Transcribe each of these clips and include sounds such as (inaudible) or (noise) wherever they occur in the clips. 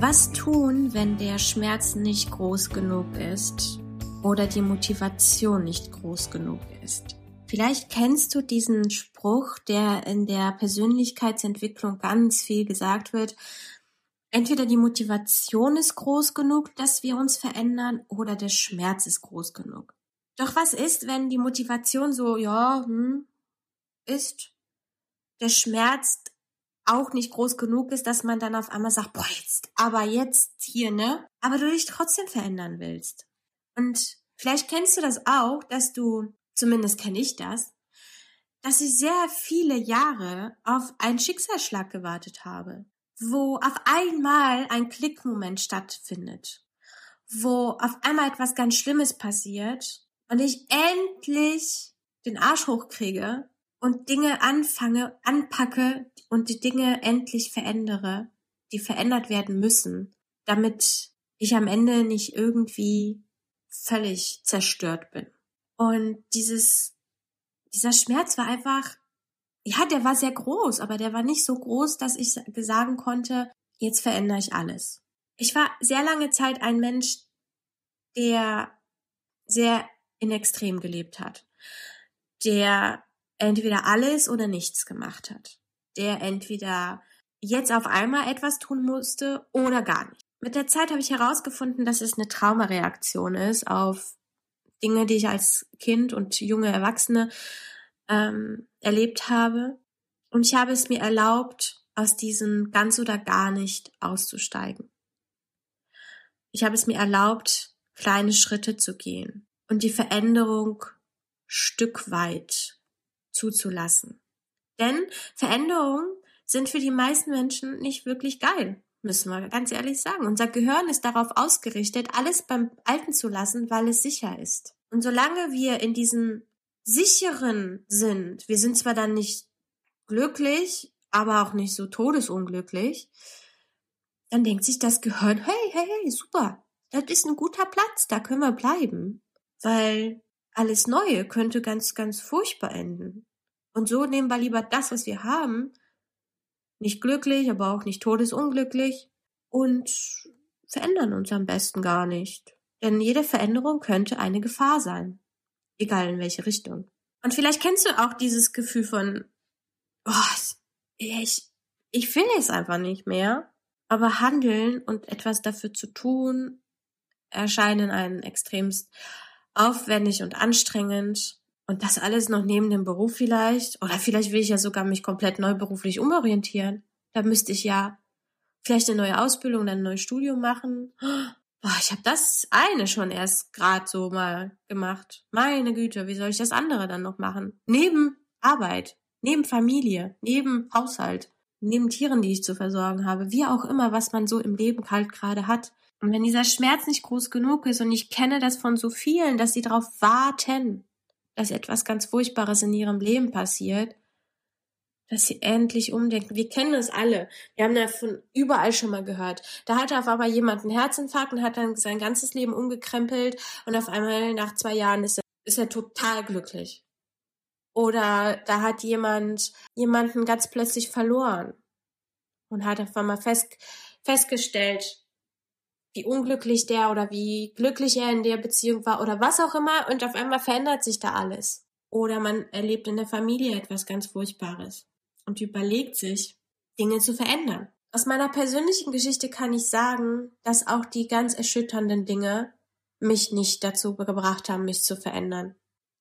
Was tun, wenn der Schmerz nicht groß genug ist oder die Motivation nicht groß genug ist? Vielleicht kennst du diesen Spruch, der in der Persönlichkeitsentwicklung ganz viel gesagt wird. Entweder die Motivation ist groß genug, dass wir uns verändern, oder der Schmerz ist groß genug. Doch was ist, wenn die Motivation so, ja, hm, ist, der Schmerz auch nicht groß genug ist, dass man dann auf einmal sagt, boah, jetzt, aber jetzt hier, ne? Aber du dich trotzdem verändern willst. Und vielleicht kennst du das auch, dass du, zumindest kenne ich das, dass ich sehr viele Jahre auf einen Schicksalsschlag gewartet habe, wo auf einmal ein Klickmoment stattfindet, wo auf einmal etwas ganz Schlimmes passiert und ich endlich den Arsch hochkriege und Dinge anfange, anpacke und die Dinge endlich verändere, die verändert werden müssen, damit ich am Ende nicht irgendwie völlig zerstört bin. Und dieses, dieser Schmerz war einfach, ja, der war sehr groß, aber der war nicht so groß, dass ich sagen konnte, jetzt verändere ich alles. Ich war sehr lange Zeit ein Mensch, der sehr in Extrem gelebt hat, der entweder alles oder nichts gemacht hat, der entweder jetzt auf einmal etwas tun musste oder gar nicht. Mit der Zeit habe ich herausgefunden, dass es eine Traumareaktion ist auf Dinge, die ich als Kind und junge Erwachsene ähm, erlebt habe. Und ich habe es mir erlaubt, aus diesem ganz oder gar nicht auszusteigen. Ich habe es mir erlaubt, kleine Schritte zu gehen und die Veränderung Stück weit zuzulassen. Denn Veränderungen sind für die meisten Menschen nicht wirklich geil, müssen wir ganz ehrlich sagen. Unser Gehirn ist darauf ausgerichtet, alles beim Alten zu lassen, weil es sicher ist. Und solange wir in diesem sicheren sind, wir sind zwar dann nicht glücklich, aber auch nicht so todesunglücklich, dann denkt sich das Gehirn, hey, hey, hey, super, das ist ein guter Platz, da können wir bleiben. Weil alles Neue könnte ganz, ganz furchtbar enden. Und so nehmen wir lieber das, was wir haben, nicht glücklich, aber auch nicht todesunglücklich und verändern uns am besten gar nicht. Denn jede Veränderung könnte eine Gefahr sein. Egal in welche Richtung. Und vielleicht kennst du auch dieses Gefühl von, oh, ich, ich will es einfach nicht mehr. Aber handeln und etwas dafür zu tun, erscheinen einen extremst aufwendig und anstrengend. Und das alles noch neben dem Beruf vielleicht. Oder vielleicht will ich ja sogar mich komplett neu beruflich umorientieren. Da müsste ich ja vielleicht eine neue Ausbildung, dann ein neues Studium machen. Boah, ich habe das eine schon erst gerade so mal gemacht. Meine Güte, wie soll ich das andere dann noch machen? Neben Arbeit, neben Familie, neben Haushalt, neben Tieren, die ich zu versorgen habe, wie auch immer, was man so im Leben halt gerade hat. Und wenn dieser Schmerz nicht groß genug ist und ich kenne das von so vielen, dass sie darauf warten, dass etwas ganz Furchtbares in ihrem Leben passiert, dass sie endlich umdenken. Wir kennen es alle. Wir haben davon überall schon mal gehört. Da hatte auf einmal jemand einen Herzinfarkt und hat dann sein ganzes Leben umgekrempelt und auf einmal nach zwei Jahren ist er, ist er total glücklich. Oder da hat jemand jemanden ganz plötzlich verloren und hat auf einmal fest, festgestellt, wie unglücklich der oder wie glücklich er in der Beziehung war oder was auch immer und auf einmal verändert sich da alles. Oder man erlebt in der Familie etwas ganz Furchtbares und überlegt sich, Dinge zu verändern. Aus meiner persönlichen Geschichte kann ich sagen, dass auch die ganz erschütternden Dinge mich nicht dazu gebracht haben, mich zu verändern.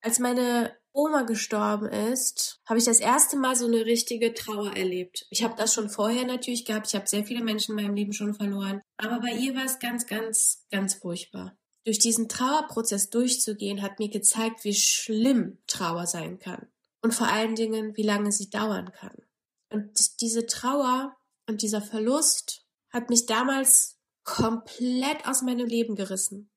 Als meine Oma gestorben ist, habe ich das erste Mal so eine richtige Trauer erlebt. Ich habe das schon vorher natürlich gehabt. Ich habe sehr viele Menschen in meinem Leben schon verloren. Aber bei ihr war es ganz, ganz, ganz furchtbar. Durch diesen Trauerprozess durchzugehen, hat mir gezeigt, wie schlimm Trauer sein kann. Und vor allen Dingen, wie lange sie dauern kann. Und diese Trauer und dieser Verlust hat mich damals komplett aus meinem Leben gerissen.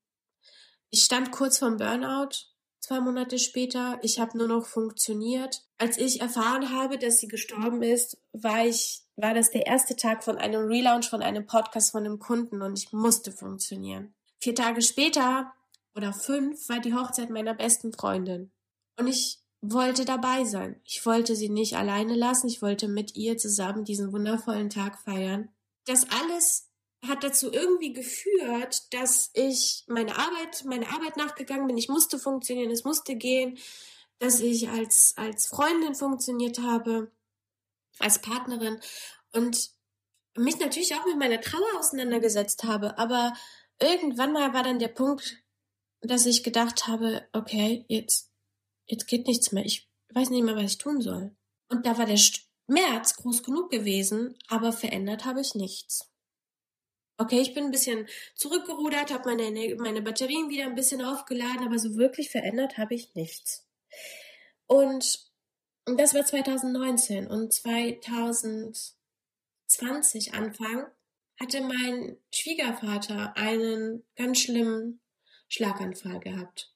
Ich stand kurz vorm Burnout zwei Monate später. Ich habe nur noch funktioniert. Als ich erfahren habe, dass sie gestorben ist, war ich, war das der erste Tag von einem Relaunch von einem Podcast von einem Kunden und ich musste funktionieren. Vier Tage später oder fünf war die Hochzeit meiner besten Freundin. Und ich wollte dabei sein. Ich wollte sie nicht alleine lassen. Ich wollte mit ihr zusammen diesen wundervollen Tag feiern. Das alles hat dazu irgendwie geführt, dass ich meine Arbeit, meine Arbeit nachgegangen bin. Ich musste funktionieren, es musste gehen, dass ich als, als Freundin funktioniert habe, als Partnerin und mich natürlich auch mit meiner Trauer auseinandergesetzt habe. Aber irgendwann mal war dann der Punkt, dass ich gedacht habe, okay, jetzt, jetzt geht nichts mehr. Ich weiß nicht mehr, was ich tun soll. Und da war der Schmerz groß genug gewesen, aber verändert habe ich nichts. Okay, ich bin ein bisschen zurückgerudert, habe meine, meine Batterien wieder ein bisschen aufgeladen, aber so wirklich verändert habe ich nichts. Und das war 2019 und 2020 Anfang hatte mein Schwiegervater einen ganz schlimmen Schlaganfall gehabt.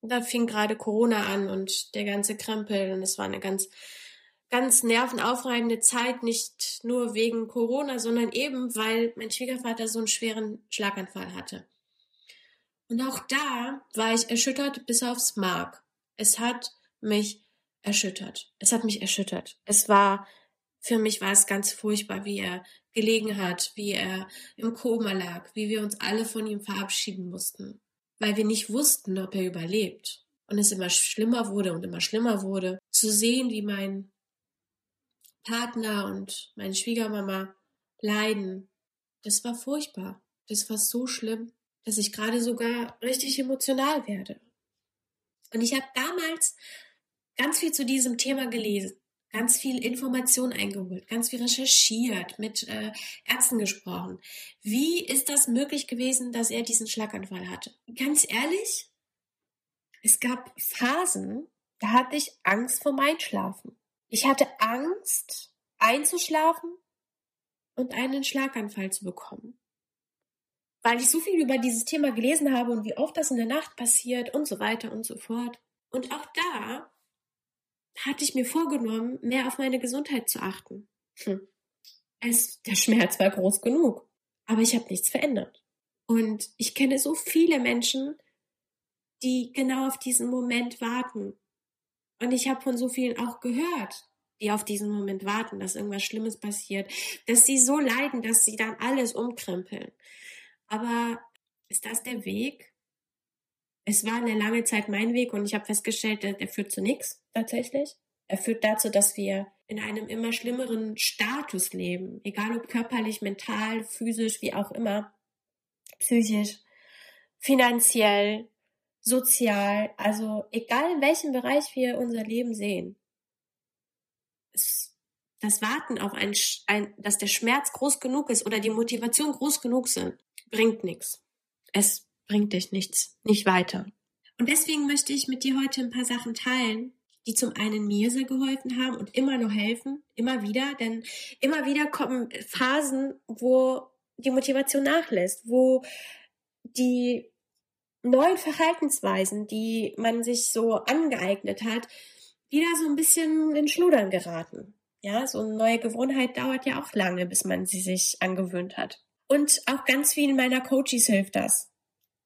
Da fing gerade Corona an und der ganze Krempel und es war eine ganz ganz nervenaufreibende Zeit, nicht nur wegen Corona, sondern eben, weil mein Schwiegervater so einen schweren Schlaganfall hatte. Und auch da war ich erschüttert bis aufs Mark. Es hat mich erschüttert. Es hat mich erschüttert. Es war, für mich war es ganz furchtbar, wie er gelegen hat, wie er im Koma lag, wie wir uns alle von ihm verabschieden mussten, weil wir nicht wussten, ob er überlebt. Und es immer schlimmer wurde und immer schlimmer wurde, zu sehen, wie mein Partner und meine Schwiegermama leiden. Das war furchtbar. Das war so schlimm, dass ich gerade sogar richtig emotional werde. Und ich habe damals ganz viel zu diesem Thema gelesen, ganz viel Information eingeholt, ganz viel recherchiert, mit äh, Ärzten gesprochen. Wie ist das möglich gewesen, dass er diesen Schlaganfall hatte? Ganz ehrlich, es gab Phasen, da hatte ich Angst vor Einschlafen. Ich hatte Angst, einzuschlafen und einen Schlaganfall zu bekommen. Weil ich so viel über dieses Thema gelesen habe und wie oft das in der Nacht passiert und so weiter und so fort. Und auch da hatte ich mir vorgenommen, mehr auf meine Gesundheit zu achten. Hm. Es, der Schmerz war groß genug, aber ich habe nichts verändert. Und ich kenne so viele Menschen, die genau auf diesen Moment warten und ich habe von so vielen auch gehört, die auf diesen Moment warten, dass irgendwas Schlimmes passiert, dass sie so leiden, dass sie dann alles umkrempeln. Aber ist das der Weg? Es war eine lange Zeit mein Weg und ich habe festgestellt, der, der führt zu nichts tatsächlich. Er führt dazu, dass wir in einem immer schlimmeren Status leben, egal ob körperlich, mental, physisch, wie auch immer, psychisch, finanziell, sozial, also egal in welchem Bereich wir unser Leben sehen. Das Warten auf ein, ein, dass der Schmerz groß genug ist oder die Motivation groß genug sind, bringt nichts. Es bringt dich nichts, nicht weiter. Und deswegen möchte ich mit dir heute ein paar Sachen teilen, die zum einen mir sehr geholfen haben und immer noch helfen, immer wieder, denn immer wieder kommen Phasen, wo die Motivation nachlässt, wo die neuen Verhaltensweisen, die man sich so angeeignet hat, wieder so ein bisschen in Schludern geraten. Ja, so eine neue Gewohnheit dauert ja auch lange, bis man sie sich angewöhnt hat. Und auch ganz vielen meiner Coaches hilft das.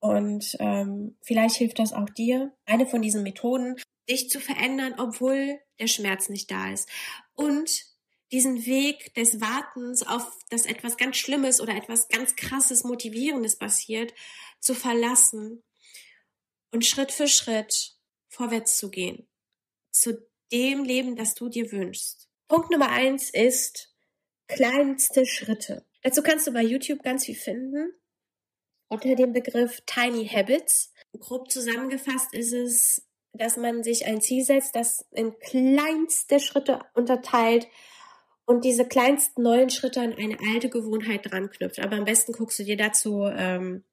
Und ähm, vielleicht hilft das auch dir, eine von diesen Methoden, dich zu verändern, obwohl der Schmerz nicht da ist. Und diesen Weg des Wartens auf, dass etwas ganz Schlimmes oder etwas ganz Krasses, Motivierendes passiert, zu verlassen und Schritt für Schritt vorwärts zu gehen. Zu dem Leben, das du dir wünschst. Punkt Nummer eins ist kleinste Schritte. Dazu kannst du bei YouTube ganz viel finden. Unter dem Begriff Tiny Habits. Grob zusammengefasst ist es, dass man sich ein Ziel setzt, das in kleinste Schritte unterteilt und diese kleinsten neuen Schritte an eine alte Gewohnheit dran knüpft. Aber am besten guckst du dir dazu ähm,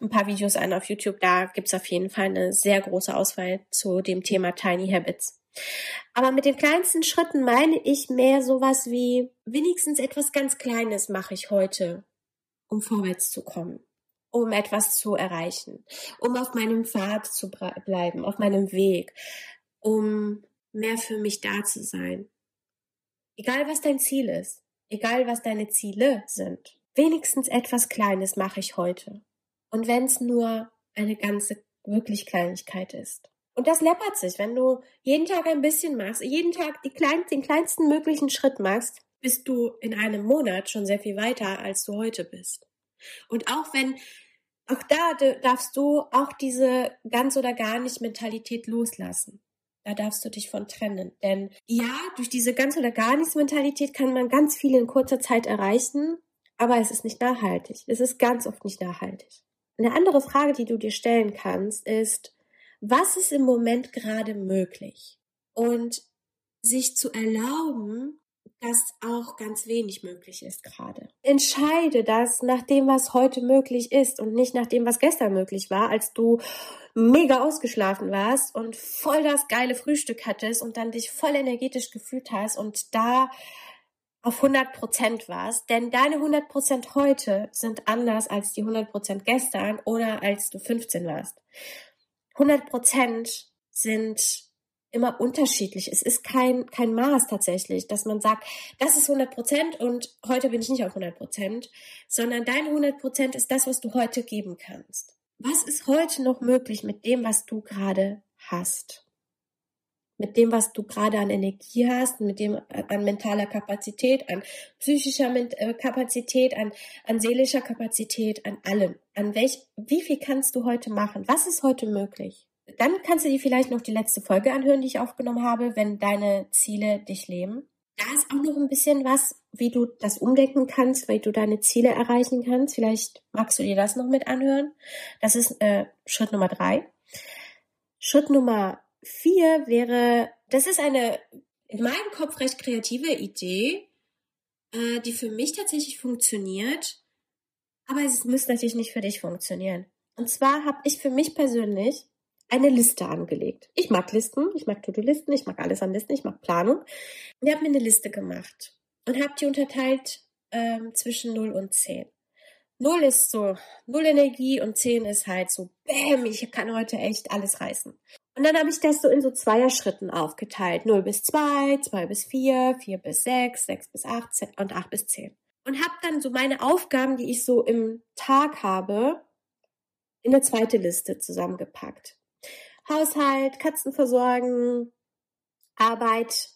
ein paar Videos an auf YouTube. Da gibt's auf jeden Fall eine sehr große Auswahl zu dem Thema Tiny Habits. Aber mit den kleinsten Schritten meine ich mehr sowas wie wenigstens etwas ganz Kleines mache ich heute, um vorwärts zu kommen, um etwas zu erreichen, um auf meinem Pfad zu bleiben, auf meinem Weg, um mehr für mich da zu sein. Egal was dein Ziel ist, egal was deine Ziele sind, wenigstens etwas Kleines mache ich heute. Und wenn es nur eine ganze wirklich Kleinigkeit ist. Und das läppert sich, wenn du jeden Tag ein bisschen machst, jeden Tag klein, den kleinsten möglichen Schritt machst, bist du in einem Monat schon sehr viel weiter, als du heute bist. Und auch wenn, auch da darfst du auch diese ganz oder gar nicht Mentalität loslassen. Da darfst du dich von trennen. Denn ja, durch diese ganz oder gar nichts Mentalität kann man ganz viel in kurzer Zeit erreichen, aber es ist nicht nachhaltig. Es ist ganz oft nicht nachhaltig. Eine andere Frage, die du dir stellen kannst, ist, was ist im Moment gerade möglich? Und sich zu erlauben, dass auch ganz wenig möglich ist gerade. Entscheide das nach dem, was heute möglich ist und nicht nach dem, was gestern möglich war, als du mega ausgeschlafen warst und voll das geile Frühstück hattest und dann dich voll energetisch gefühlt hast und da auf 100 Prozent warst. Denn deine 100 Prozent heute sind anders als die 100 Prozent gestern oder als du 15 warst. 100 Prozent sind immer unterschiedlich. Es ist kein, kein Maß tatsächlich, dass man sagt, das ist 100 Prozent und heute bin ich nicht auf 100 Prozent, sondern deine 100 Prozent ist das, was du heute geben kannst. Was ist heute noch möglich mit dem, was du gerade hast? Mit dem, was du gerade an Energie hast, mit dem äh, an mentaler Kapazität, an psychischer äh, Kapazität, an, an seelischer Kapazität, an allem. An welch, wie viel kannst du heute machen? Was ist heute möglich? Dann kannst du dir vielleicht noch die letzte Folge anhören, die ich aufgenommen habe, wenn deine Ziele dich leben. Da ist auch noch ein bisschen was, wie du das umdenken kannst, wie du deine Ziele erreichen kannst. Vielleicht magst du dir das noch mit anhören. Das ist äh, Schritt Nummer drei. Schritt Nummer vier wäre, das ist eine in meinem Kopf recht kreative Idee, äh, die für mich tatsächlich funktioniert, aber es müsste natürlich nicht für dich funktionieren. Und zwar habe ich für mich persönlich eine Liste angelegt. Ich mag Listen, ich mag To-Do-Listen, ich mag alles an Listen, ich mag Planung. Und ich habe mir eine Liste gemacht und habe die unterteilt ähm, zwischen 0 und 10. 0 ist so null Energie und 10 ist halt so, bäm, ich kann heute echt alles reißen. Und dann habe ich das so in so Zweierschritten aufgeteilt. 0 bis 2, 2 bis 4, 4 bis 6, 6 bis 8 und 8 bis 10. Und habe dann so meine Aufgaben, die ich so im Tag habe, in eine zweite Liste zusammengepackt. Haushalt, Katzen versorgen, Arbeit,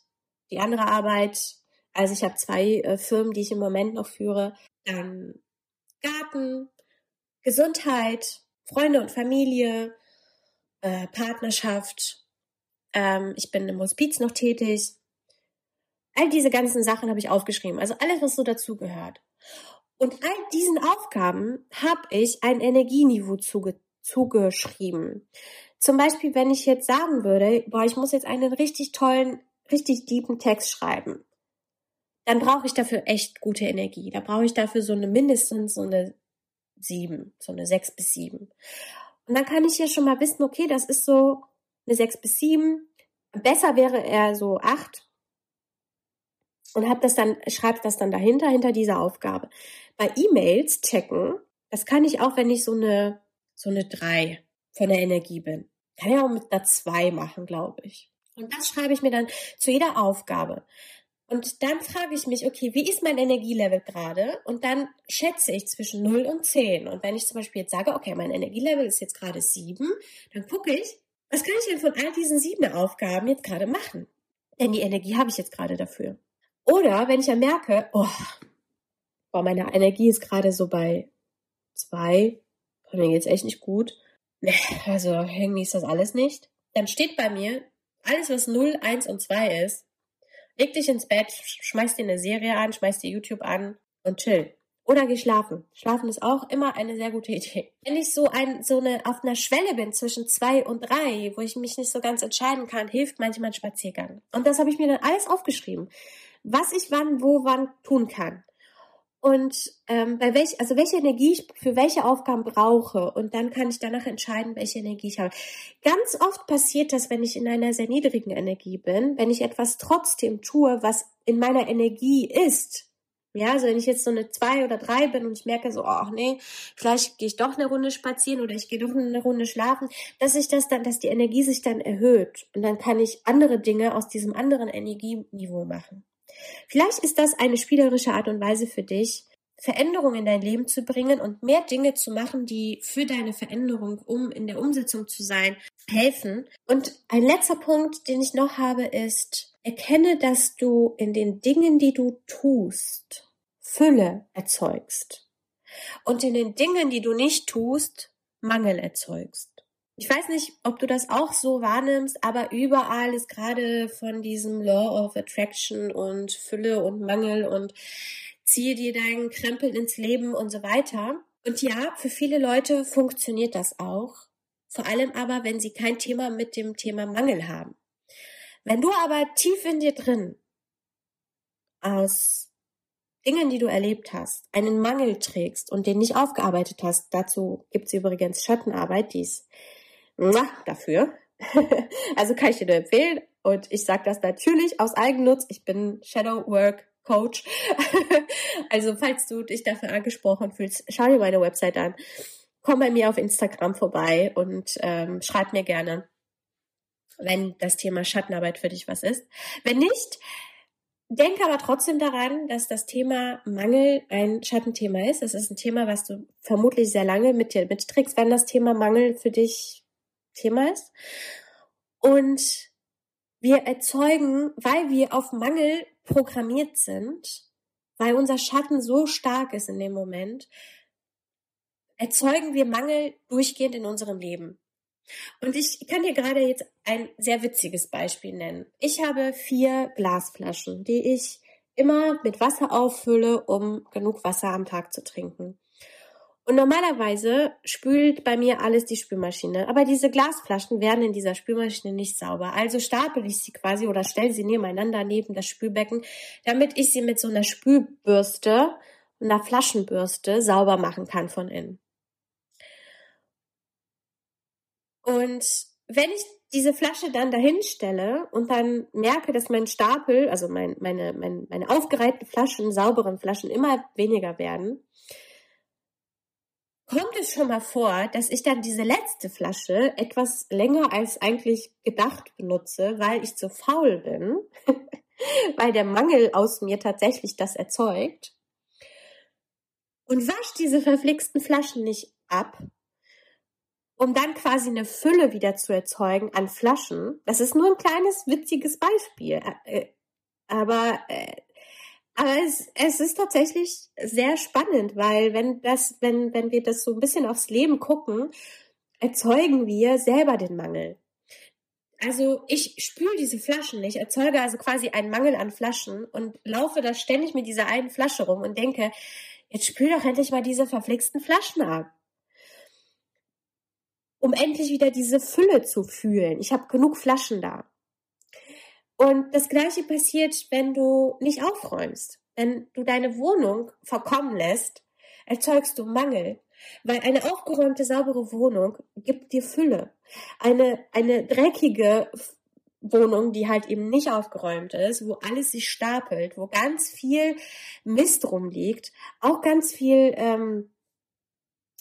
die andere Arbeit. Also ich habe zwei äh, Firmen, die ich im Moment noch führe. Dann Garten, Gesundheit, Freunde und Familie, äh, Partnerschaft. Ähm, ich bin im Hospiz noch tätig. All diese ganzen Sachen habe ich aufgeschrieben. Also alles, was so dazugehört. Und all diesen Aufgaben habe ich ein Energieniveau zuge zugeschrieben. Zum Beispiel, wenn ich jetzt sagen würde, boah, ich muss jetzt einen richtig tollen, richtig deepen Text schreiben, dann brauche ich dafür echt gute Energie. Da brauche ich dafür so eine mindestens so eine sieben, so eine sechs bis sieben. Und dann kann ich ja schon mal wissen, okay, das ist so eine sechs bis sieben. Besser wäre er so acht. Und hab das dann, schreibt das dann dahinter, hinter dieser Aufgabe. Bei E-Mails checken, das kann ich auch, wenn ich so eine, so eine drei von der Energie bin. Kann ja auch mit einer 2 machen, glaube ich. Und das schreibe ich mir dann zu jeder Aufgabe. Und dann frage ich mich, okay, wie ist mein Energielevel gerade? Und dann schätze ich zwischen 0 und 10. Und wenn ich zum Beispiel jetzt sage, okay, mein Energielevel ist jetzt gerade 7, dann gucke ich, was kann ich denn von all diesen sieben Aufgaben jetzt gerade machen? Denn die Energie habe ich jetzt gerade dafür. Oder wenn ich ja merke, oh, boah, meine Energie ist gerade so bei 2, mir geht's echt nicht gut also irgendwie ist das alles nicht. Dann steht bei mir, alles was 0, 1 und 2 ist, leg dich ins Bett, schmeiß dir eine Serie an, schmeiß dir YouTube an und chill. Oder geh schlafen. Schlafen ist auch immer eine sehr gute (laughs) Idee. Wenn ich so ein, so eine, auf einer Schwelle bin zwischen zwei und drei, wo ich mich nicht so ganz entscheiden kann, hilft manchmal ein Spaziergang. Und das habe ich mir dann alles aufgeschrieben. Was ich wann, wo, wann tun kann und ähm, bei welch, also welche Energie ich für welche Aufgaben brauche und dann kann ich danach entscheiden, welche Energie ich habe. Ganz oft passiert das, wenn ich in einer sehr niedrigen Energie bin, wenn ich etwas trotzdem tue, was in meiner Energie ist. Ja, also wenn ich jetzt so eine zwei oder drei bin und ich merke so, ach nee, vielleicht gehe ich doch eine Runde spazieren oder ich gehe doch eine Runde schlafen, dass ich das dann, dass die Energie sich dann erhöht und dann kann ich andere Dinge aus diesem anderen Energieniveau machen. Vielleicht ist das eine spielerische Art und Weise für dich, Veränderungen in dein Leben zu bringen und mehr Dinge zu machen, die für deine Veränderung, um in der Umsetzung zu sein, helfen. Und ein letzter Punkt, den ich noch habe, ist, erkenne, dass du in den Dingen, die du tust, Fülle erzeugst. und in den Dingen, die du nicht tust, Mangel erzeugst. Ich weiß nicht, ob du das auch so wahrnimmst, aber überall ist gerade von diesem Law of Attraction und Fülle und Mangel und ziehe dir deinen Krempel ins Leben und so weiter. Und ja, für viele Leute funktioniert das auch. Vor allem aber, wenn sie kein Thema mit dem Thema Mangel haben. Wenn du aber tief in dir drin aus Dingen, die du erlebt hast, einen Mangel trägst und den nicht aufgearbeitet hast, dazu gibt es übrigens Schattenarbeit, die ist dafür. (laughs) also kann ich dir nur empfehlen. Und ich sage das natürlich aus Eigennutz. Ich bin Shadow Work Coach. (laughs) also falls du dich dafür angesprochen fühlst, schau dir meine Website an. Komm bei mir auf Instagram vorbei und ähm, schreib mir gerne, wenn das Thema Schattenarbeit für dich was ist. Wenn nicht, denke aber trotzdem daran, dass das Thema Mangel ein Schattenthema ist. Es ist ein Thema, was du vermutlich sehr lange mit dir mitträgst, wenn das Thema Mangel für dich Thema ist. Und wir erzeugen, weil wir auf Mangel programmiert sind, weil unser Schatten so stark ist in dem Moment, erzeugen wir Mangel durchgehend in unserem Leben. Und ich kann dir gerade jetzt ein sehr witziges Beispiel nennen. Ich habe vier Glasflaschen, die ich immer mit Wasser auffülle, um genug Wasser am Tag zu trinken. Und normalerweise spült bei mir alles die Spülmaschine. Aber diese Glasflaschen werden in dieser Spülmaschine nicht sauber. Also stapel ich sie quasi oder stelle sie nebeneinander neben das Spülbecken, damit ich sie mit so einer Spülbürste, einer Flaschenbürste sauber machen kann von innen. Und wenn ich diese Flasche dann dahin stelle und dann merke, dass mein Stapel, also mein, meine, meine, meine aufgereihten Flaschen, sauberen Flaschen immer weniger werden, kommt es schon mal vor, dass ich dann diese letzte Flasche etwas länger als eigentlich gedacht benutze, weil ich zu faul bin, (laughs) weil der Mangel aus mir tatsächlich das erzeugt und wasche diese verflixten Flaschen nicht ab, um dann quasi eine Fülle wieder zu erzeugen an Flaschen. Das ist nur ein kleines witziges Beispiel, äh, aber äh, aber es, es ist tatsächlich sehr spannend, weil wenn das, wenn, wenn wir das so ein bisschen aufs Leben gucken, erzeugen wir selber den Mangel. Also ich spüle diese Flaschen, ich erzeuge also quasi einen Mangel an Flaschen und laufe da ständig mit dieser einen Flasche rum und denke, jetzt spül doch endlich mal diese verflixten Flaschen ab. Um endlich wieder diese Fülle zu fühlen. Ich habe genug Flaschen da. Und das Gleiche passiert, wenn du nicht aufräumst. Wenn du deine Wohnung verkommen lässt, erzeugst du Mangel. Weil eine aufgeräumte, saubere Wohnung gibt dir Fülle. Eine, eine dreckige Wohnung, die halt eben nicht aufgeräumt ist, wo alles sich stapelt, wo ganz viel Mist rumliegt, auch ganz viel ähm,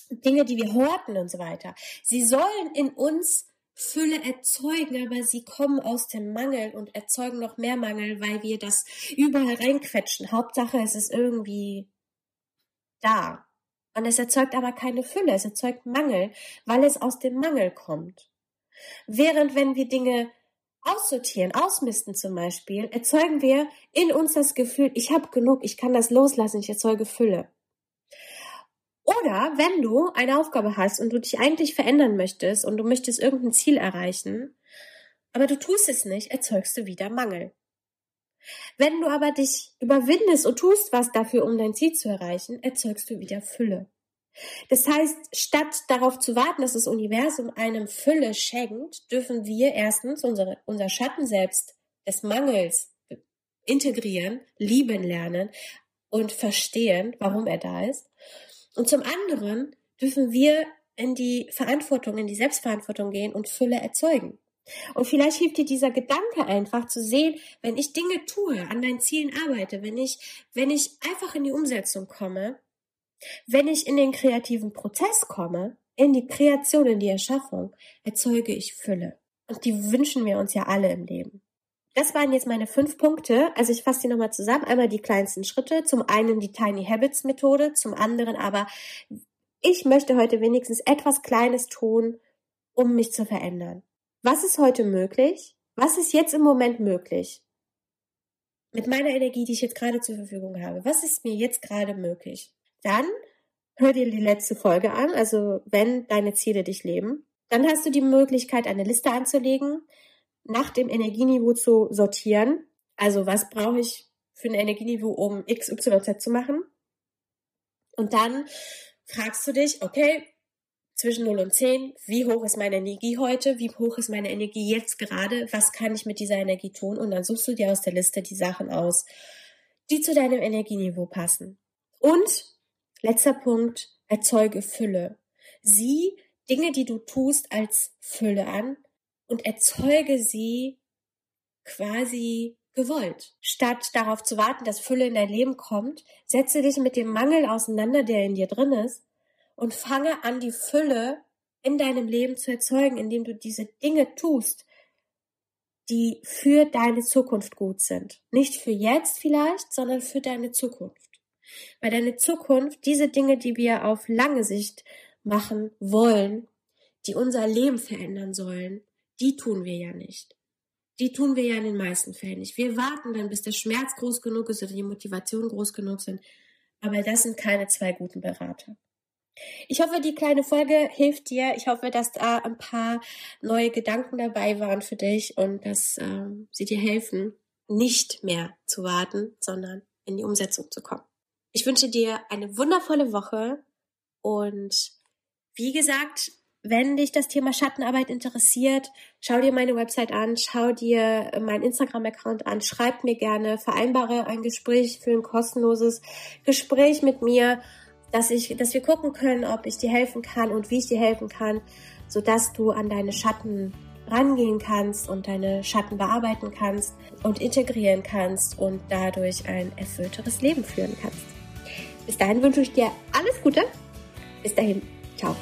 Dinge, die wir horten und so weiter. Sie sollen in uns Fülle erzeugen, aber sie kommen aus dem Mangel und erzeugen noch mehr Mangel, weil wir das überall reinquetschen. Hauptsache, es ist irgendwie da. Und es erzeugt aber keine Fülle, es erzeugt Mangel, weil es aus dem Mangel kommt. Während wenn wir Dinge aussortieren, ausmisten zum Beispiel, erzeugen wir in uns das Gefühl, ich habe genug, ich kann das loslassen, ich erzeuge Fülle. Oder wenn du eine Aufgabe hast und du dich eigentlich verändern möchtest und du möchtest irgendein Ziel erreichen, aber du tust es nicht, erzeugst du wieder Mangel. Wenn du aber dich überwindest und tust was dafür, um dein Ziel zu erreichen, erzeugst du wieder Fülle. Das heißt, statt darauf zu warten, dass das Universum einem Fülle schenkt, dürfen wir erstens unsere, unser Schatten selbst des Mangels integrieren, lieben lernen und verstehen, warum er da ist. Und zum anderen dürfen wir in die Verantwortung, in die Selbstverantwortung gehen und Fülle erzeugen. Und vielleicht hilft dir dieser Gedanke einfach zu sehen, wenn ich Dinge tue, an deinen Zielen arbeite, wenn ich, wenn ich einfach in die Umsetzung komme, wenn ich in den kreativen Prozess komme, in die Kreation, in die Erschaffung, erzeuge ich Fülle. Und die wünschen wir uns ja alle im Leben. Das waren jetzt meine fünf Punkte. Also ich fasse die nochmal zusammen. Einmal die kleinsten Schritte. Zum einen die Tiny Habits Methode. Zum anderen aber, ich möchte heute wenigstens etwas Kleines tun, um mich zu verändern. Was ist heute möglich? Was ist jetzt im Moment möglich? Mit meiner Energie, die ich jetzt gerade zur Verfügung habe. Was ist mir jetzt gerade möglich? Dann hör dir die letzte Folge an, also wenn deine Ziele dich leben. Dann hast du die Möglichkeit, eine Liste anzulegen, nach dem Energieniveau zu sortieren. Also was brauche ich für ein Energieniveau, um X, Y, Z zu machen? Und dann fragst du dich, okay, zwischen 0 und 10, wie hoch ist meine Energie heute, wie hoch ist meine Energie jetzt gerade, was kann ich mit dieser Energie tun und dann suchst du dir aus der Liste die Sachen aus, die zu deinem Energieniveau passen. Und letzter Punkt, erzeuge Fülle. Sieh Dinge, die du tust, als Fülle an und erzeuge sie quasi gewollt. Statt darauf zu warten, dass Fülle in dein Leben kommt, setze dich mit dem Mangel auseinander, der in dir drin ist und fange an, die Fülle in deinem Leben zu erzeugen, indem du diese Dinge tust, die für deine Zukunft gut sind. Nicht für jetzt vielleicht, sondern für deine Zukunft. Weil deine Zukunft, diese Dinge, die wir auf lange Sicht machen wollen, die unser Leben verändern sollen, die tun wir ja nicht. Die tun wir ja in den meisten Fällen nicht. Wir warten dann, bis der Schmerz groß genug ist oder die Motivation groß genug sind. Aber das sind keine zwei guten Berater. Ich hoffe, die kleine Folge hilft dir. Ich hoffe, dass da ein paar neue Gedanken dabei waren für dich und dass ähm, sie dir helfen, nicht mehr zu warten, sondern in die Umsetzung zu kommen. Ich wünsche dir eine wundervolle Woche und wie gesagt, wenn dich das Thema Schattenarbeit interessiert, schau dir meine Website an, schau dir meinen Instagram-Account an, schreib mir gerne, vereinbare ein Gespräch für ein kostenloses Gespräch mit mir dass ich, dass wir gucken können, ob ich dir helfen kann und wie ich dir helfen kann, sodass du an deine Schatten rangehen kannst und deine Schatten bearbeiten kannst und integrieren kannst und dadurch ein erfüllteres Leben führen kannst. Bis dahin wünsche ich dir alles Gute. Bis dahin. Ciao.